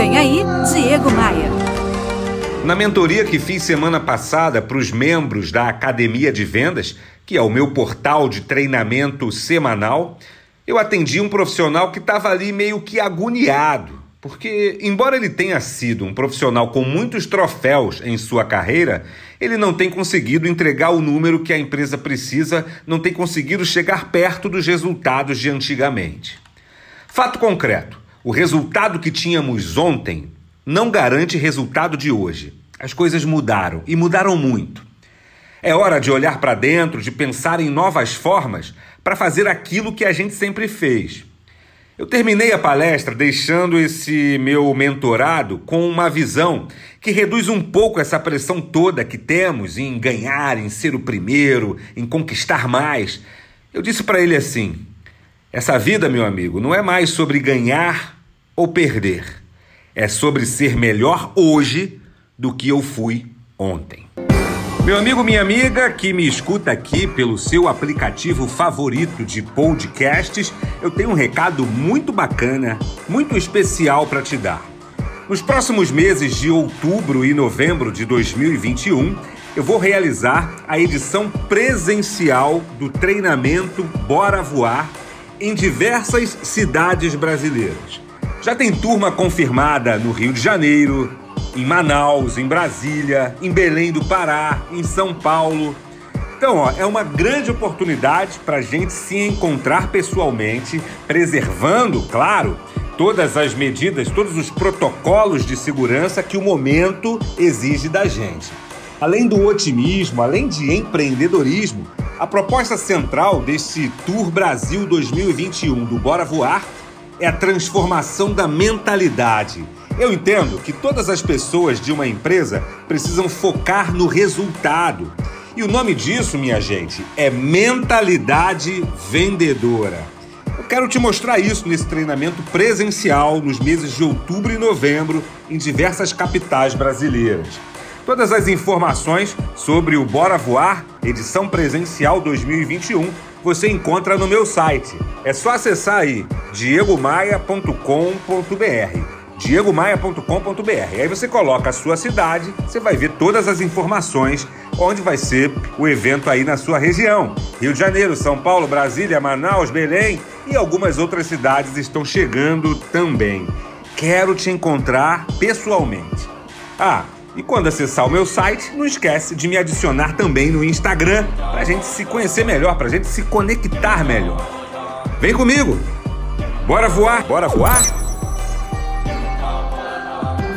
Vem aí, Diego Maia. Na mentoria que fiz semana passada para os membros da Academia de Vendas, que é o meu portal de treinamento semanal, eu atendi um profissional que estava ali meio que agoniado, porque, embora ele tenha sido um profissional com muitos troféus em sua carreira, ele não tem conseguido entregar o número que a empresa precisa, não tem conseguido chegar perto dos resultados de antigamente. Fato concreto: o resultado que tínhamos ontem não garante resultado de hoje. As coisas mudaram e mudaram muito. É hora de olhar para dentro, de pensar em novas formas para fazer aquilo que a gente sempre fez. Eu terminei a palestra deixando esse meu mentorado com uma visão que reduz um pouco essa pressão toda que temos em ganhar, em ser o primeiro, em conquistar mais. Eu disse para ele assim: essa vida, meu amigo, não é mais sobre ganhar ou perder. É sobre ser melhor hoje do que eu fui ontem. Meu amigo, minha amiga, que me escuta aqui pelo seu aplicativo favorito de podcasts, eu tenho um recado muito bacana, muito especial para te dar. Nos próximos meses de outubro e novembro de 2021, eu vou realizar a edição presencial do treinamento Bora Voar em diversas cidades brasileiras. Já tem turma confirmada no Rio de Janeiro, em Manaus, em Brasília, em Belém do Pará, em São Paulo. Então, ó, é uma grande oportunidade para a gente se encontrar pessoalmente, preservando, claro, todas as medidas, todos os protocolos de segurança que o momento exige da gente. Além do otimismo, além de empreendedorismo, a proposta central desse Tour Brasil 2021 do Bora Voar é a transformação da mentalidade. Eu entendo que todas as pessoas de uma empresa precisam focar no resultado. E o nome disso, minha gente, é mentalidade vendedora. Eu quero te mostrar isso nesse treinamento presencial nos meses de outubro e novembro em diversas capitais brasileiras. Todas as informações sobre o Bora Voar, edição presencial 2021, você encontra no meu site. É só acessar aí diegomaia.com.br. diegomaia.com.br. Aí você coloca a sua cidade, você vai ver todas as informações onde vai ser o evento aí na sua região. Rio de Janeiro, São Paulo, Brasília, Manaus, Belém e algumas outras cidades estão chegando também. Quero te encontrar pessoalmente. Ah, e quando acessar o meu site, não esquece de me adicionar também no Instagram para gente se conhecer melhor, para gente se conectar melhor. Vem comigo! Bora voar? Bora voar?